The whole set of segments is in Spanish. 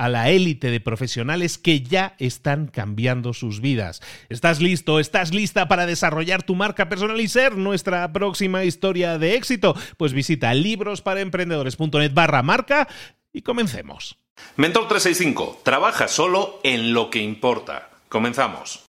a la élite de profesionales que ya están cambiando sus vidas. ¿Estás listo? ¿Estás lista para desarrollar tu marca personal y ser nuestra próxima historia de éxito? Pues visita librosparaemprendedores.net barra marca y comencemos. Mentor 365, trabaja solo en lo que importa. Comenzamos.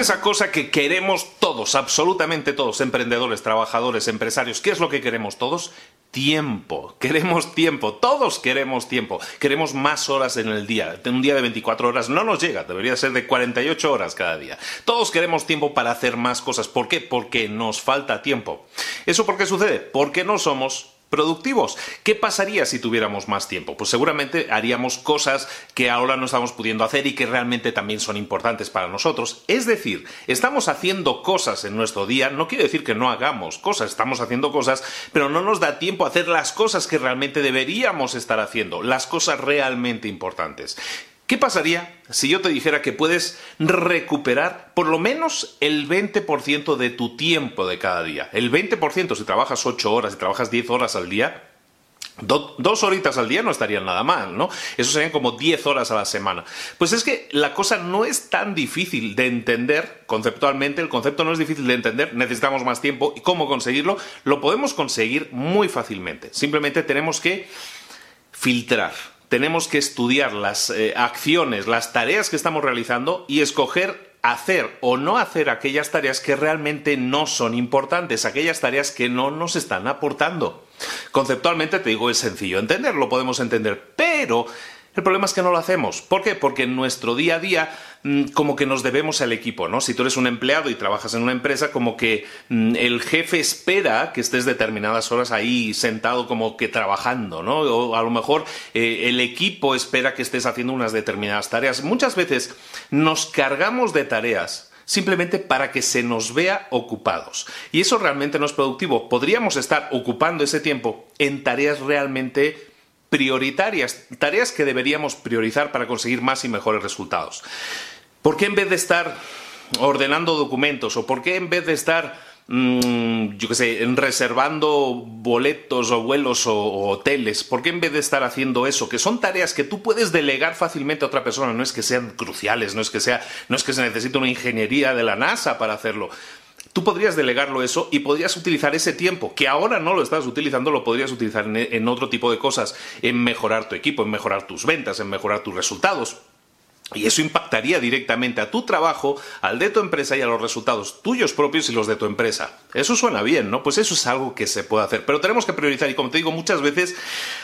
Esa cosa que queremos todos, absolutamente todos, emprendedores, trabajadores, empresarios? ¿Qué es lo que queremos todos? Tiempo, queremos tiempo, todos queremos tiempo, queremos más horas en el día, un día de 24 horas no nos llega, debería ser de 48 horas cada día. Todos queremos tiempo para hacer más cosas, ¿por qué? Porque nos falta tiempo. ¿Eso por qué sucede? Porque no somos productivos. ¿Qué pasaría si tuviéramos más tiempo? Pues seguramente haríamos cosas que ahora no estamos pudiendo hacer y que realmente también son importantes para nosotros. Es decir, estamos haciendo cosas en nuestro día, no quiere decir que no hagamos cosas, estamos haciendo cosas, pero no nos da tiempo a hacer las cosas que realmente deberíamos estar haciendo, las cosas realmente importantes. ¿Qué pasaría si yo te dijera que puedes recuperar por lo menos el 20% de tu tiempo de cada día? El 20% si trabajas 8 horas, si trabajas 10 horas al día, dos horitas al día no estarían nada mal, ¿no? Eso serían como 10 horas a la semana. Pues es que la cosa no es tan difícil de entender conceptualmente, el concepto no es difícil de entender, necesitamos más tiempo. ¿Y cómo conseguirlo? Lo podemos conseguir muy fácilmente. Simplemente tenemos que filtrar tenemos que estudiar las eh, acciones, las tareas que estamos realizando y escoger hacer o no hacer aquellas tareas que realmente no son importantes, aquellas tareas que no nos están aportando. Conceptualmente te digo, es sencillo entender, lo podemos entender, pero el problema es que no lo hacemos. ¿Por qué? Porque en nuestro día a día mm, como que nos debemos al equipo, ¿no? Si tú eres un empleado y trabajas en una empresa, como que mm, el jefe espera que estés determinadas horas ahí sentado como que trabajando, ¿no? O a lo mejor eh, el equipo espera que estés haciendo unas determinadas tareas. Muchas veces nos cargamos de tareas simplemente para que se nos vea ocupados. Y eso realmente no es productivo. Podríamos estar ocupando ese tiempo en tareas realmente prioritarias, tareas que deberíamos priorizar para conseguir más y mejores resultados. ¿Por qué en vez de estar ordenando documentos o por qué en vez de estar mm, yo qué sé, reservando boletos o vuelos o, hoteles. ¿Por qué en vez de estar haciendo eso? Que son tareas que tú puedes delegar fácilmente a otra persona. No es que sean cruciales, no es que sea, no es que se necesite una ingeniería de la NASA para hacerlo. Tú podrías delegarlo eso y podrías utilizar ese tiempo, que ahora no lo estás utilizando, lo podrías utilizar en, otro tipo de cosas, en mejorar tu equipo, en mejorar tus ventas, en mejorar tus resultados. Y eso impactaría directamente a tu trabajo, al de tu empresa y a los resultados tuyos propios y los de tu empresa. Eso suena bien, ¿no? Pues eso es algo que se puede hacer. Pero tenemos que priorizar. Y como te digo, muchas veces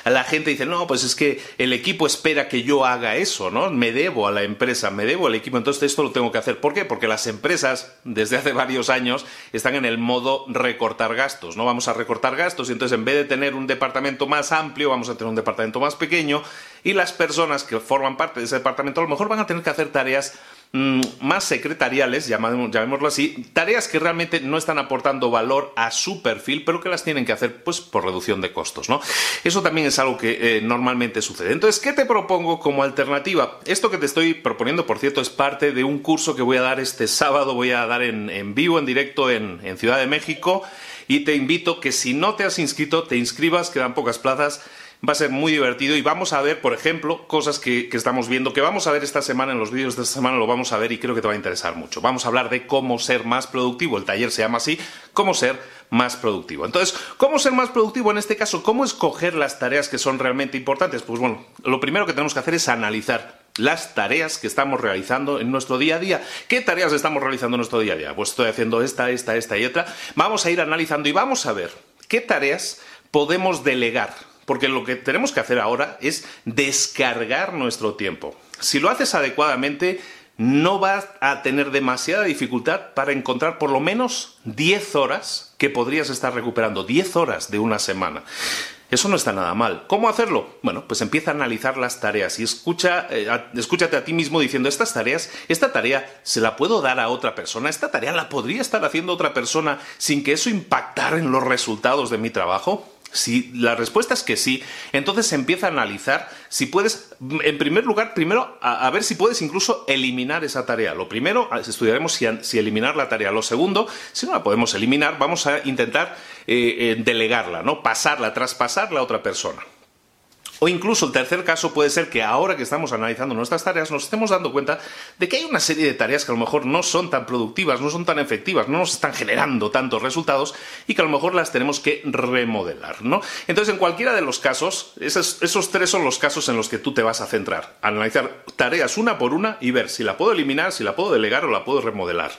la gente dice, no, pues es que el equipo espera que yo haga eso, ¿no? Me debo a la empresa, me debo al equipo. Entonces esto lo tengo que hacer. ¿Por qué? Porque las empresas, desde hace varios años, están en el modo recortar gastos, ¿no? Vamos a recortar gastos y entonces en vez de tener un departamento más amplio, vamos a tener un departamento más pequeño y las personas que forman parte de ese departamento a lo mejor van a tener que hacer tareas mm, más secretariales, llamémoslo así, tareas que realmente no están aportando valor a su perfil, pero que las tienen que hacer pues por reducción de costos, ¿no? Eso también es algo que eh, normalmente sucede. Entonces, ¿qué te propongo como alternativa? Esto que te estoy proponiendo, por cierto, es parte de un curso que voy a dar este sábado, voy a dar en, vivo, en directo en, en Ciudad de México y te invito que si no te has inscrito, te inscribas, quedan pocas plazas va a ser muy divertido y vamos a ver, por ejemplo, cosas que, estamos viendo, que vamos a ver esta semana en los vídeos de esta semana, lo vamos a ver y creo que te va a interesar mucho. Vamos a hablar de cómo ser más productivo, el taller se llama así, cómo ser más productivo. Entonces, ¿cómo ser más productivo en este caso? ¿Cómo escoger las tareas que son realmente importantes? Pues bueno, lo primero que tenemos que hacer es analizar las tareas que estamos realizando en nuestro día a día. ¿Qué tareas estamos realizando en nuestro día a día? Pues estoy haciendo esta, esta, esta y otra. Vamos a ir analizando y vamos a ver qué tareas podemos delegar. Porque lo que tenemos que hacer ahora es descargar nuestro tiempo. Si lo haces adecuadamente, no vas a tener demasiada dificultad para encontrar por lo menos 10 horas que podrías estar recuperando, 10 horas de una semana. Eso no está nada mal. ¿Cómo hacerlo? Bueno, pues empieza a analizar las tareas y escucha, eh, escúchate a ti mismo diciendo, estas tareas, esta tarea se la puedo dar a otra persona, esta tarea la podría estar haciendo otra persona sin que eso impactara en los resultados de mi trabajo. Si la respuesta es que sí, entonces empieza a analizar si puedes, en primer lugar, primero a, ver si puedes incluso eliminar esa tarea. Lo primero, estudiaremos si, eliminar la tarea. Lo segundo, si no la podemos eliminar, vamos a intentar eh, eh, delegarla, ¿no? Pasarla, traspasarla a otra persona. O incluso el tercer caso puede ser que ahora que estamos analizando nuestras tareas nos estemos dando cuenta de que hay una serie de tareas que a lo mejor no son tan productivas, no son tan efectivas, no nos están generando tantos resultados y que a lo mejor las tenemos que remodelar, ¿no? Entonces, en cualquiera de los casos, esos, esos tres son los casos en los que tú te vas a centrar. Analizar tareas una por una y ver si la puedo eliminar, si la puedo delegar o la puedo remodelar.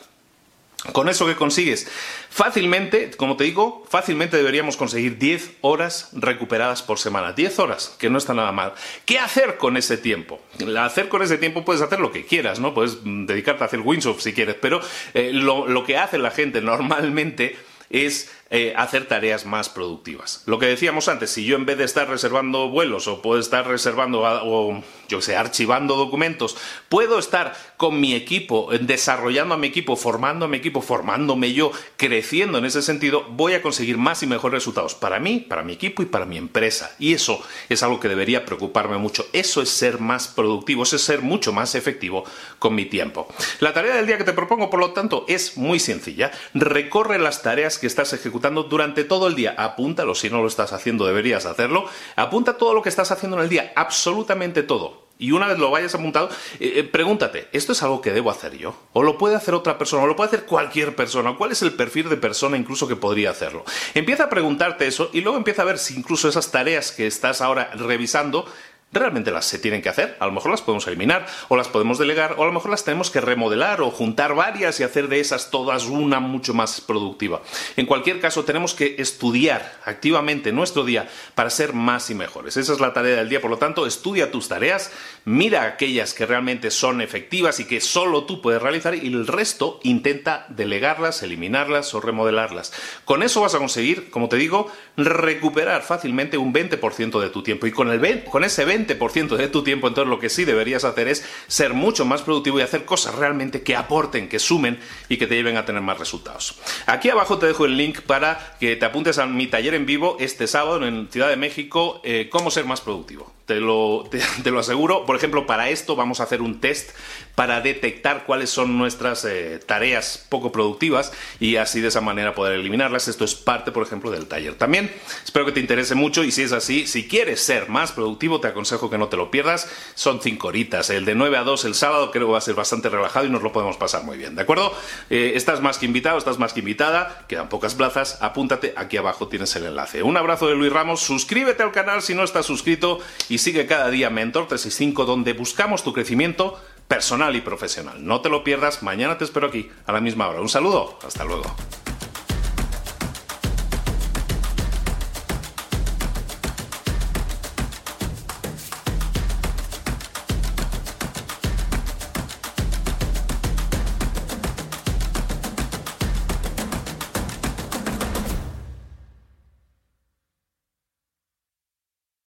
Con eso que consigues fácilmente, como te digo, fácilmente deberíamos conseguir 10 horas recuperadas por semana. 10 horas, que no está nada mal. ¿Qué hacer con ese tiempo? Hacer con ese tiempo puedes hacer lo que quieras, ¿no? Puedes dedicarte a hacer windsurf si quieres, pero eh, lo que hace la gente normalmente es eh, hacer tareas más productivas. Lo que decíamos antes, si yo en vez de estar reservando vuelos o puedo estar reservando o yo sé, archivando documentos, puedo estar con mi equipo, desarrollando a mi equipo, formando a mi equipo, formándome yo, creciendo en ese sentido, voy a conseguir más y mejores resultados para mí, para mi equipo y para mi empresa. Y eso es algo que debería preocuparme mucho. Eso es ser más productivo, eso es ser mucho más efectivo con mi tiempo. La tarea del día que te propongo, por lo tanto, es muy sencilla. Recorre las tareas que estás ejecutando durante todo el día. Apúntalo, si no lo estás haciendo deberías hacerlo. Apunta todo lo que estás haciendo en el día, absolutamente todo. Y una vez lo vayas apuntado, eh, eh, pregúntate, ¿esto es algo que debo hacer yo? ¿O lo puede hacer otra persona? ¿O lo puede hacer cualquier persona? ¿Cuál es el perfil de persona incluso que podría hacerlo? Empieza a preguntarte eso y luego empieza a ver si incluso esas tareas que estás ahora revisando realmente las se tienen que hacer. A lo mejor las podemos eliminar, o las podemos delegar, o a lo mejor las tenemos que remodelar o juntar varias y hacer de esas todas una mucho más productiva. En cualquier caso, tenemos que estudiar activamente nuestro día para ser más y mejores. Esa es la tarea del día, por lo tanto, estudia tus tareas, mira aquellas que realmente son efectivas y que solo tú puedes realizar y el resto intenta delegarlas, eliminarlas o remodelarlas. Con eso vas a conseguir, como te digo, recuperar fácilmente un 20% de tu tiempo y con, el, con ese 20 20% de tu tiempo, entonces lo que sí deberías hacer es ser mucho más productivo y hacer cosas realmente que aporten, que sumen y que te lleven a tener más resultados. Aquí abajo te dejo el link para que te apuntes a mi taller en vivo este sábado en Ciudad de México, eh, cómo ser más productivo te lo, te, lo, aseguro. Por ejemplo, para esto vamos a hacer un test para detectar cuáles son nuestras eh, tareas poco productivas y así de esa manera poder eliminarlas. Esto es parte, por ejemplo, del taller. También espero que te interese mucho y si es así, si quieres ser más productivo, te aconsejo que no te lo pierdas. Son cinco horitas. El de 9 a 2 el sábado creo que va a ser bastante relajado y nos lo podemos pasar muy bien. ¿De acuerdo? Eh, estás más que invitado, estás más que invitada. Quedan pocas plazas. Apúntate. Aquí abajo tienes el enlace. Un abrazo de Luis Ramos. Suscríbete al canal si no estás suscrito y sigue cada día Mentor 365 donde buscamos tu crecimiento personal y profesional. No te lo pierdas, mañana te espero aquí a la misma hora. Un saludo, hasta luego.